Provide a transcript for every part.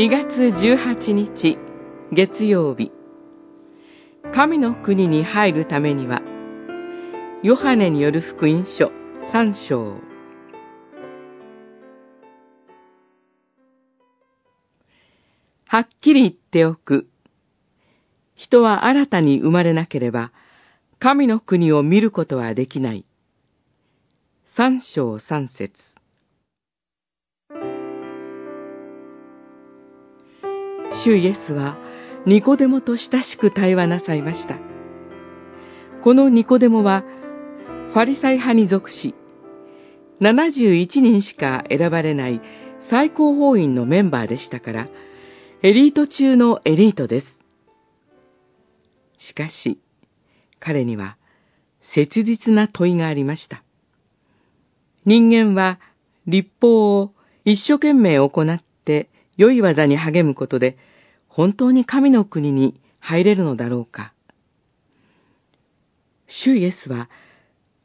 2月18日月曜日神の国に入るためにはヨハネによる福音書3章はっきり言っておく。人は新たに生まれなければ、神の国を見ることはできない。三章三節主イエスはニコデモと親しく対話なさいました。このニコデモはファリサイ派に属し、71人しか選ばれない最高法院のメンバーでしたから、エリート中のエリートです。しかし、彼には切実な問いがありました。人間は立法を一生懸命行って良い技に励むことで本当に神の国に入れるのだろうか。主イエスは、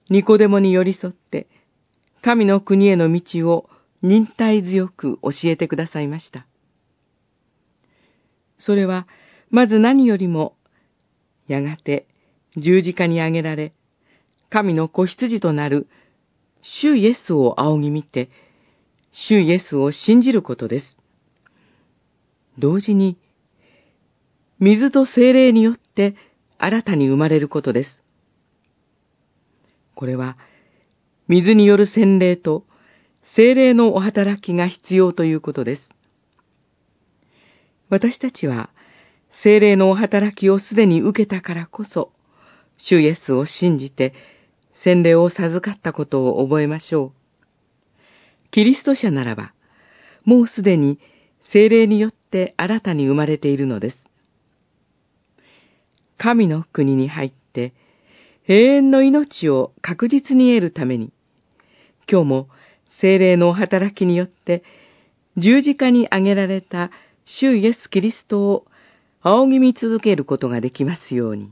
ニコデモに寄り添って、神の国への道を忍耐強く教えてくださいました。それは、まず何よりも、やがて十字架にあげられ、神の子羊となる主イエスを仰ぎ見て、主イエスを信じることです。同時に、水と精霊によって新たに生まれることです。これは、水による洗礼と精霊のお働きが必要ということです。私たちは、精霊のお働きをすでに受けたからこそ、主イエスを信じて、洗礼を授かったことを覚えましょう。キリスト者ならば、もうすでに精霊によって新たに生まれているのです。神の国に入って永遠の命を確実に得るために、今日も精霊の働きによって十字架に挙げられた主イエス・キリストを仰ぎ見続けることができますように。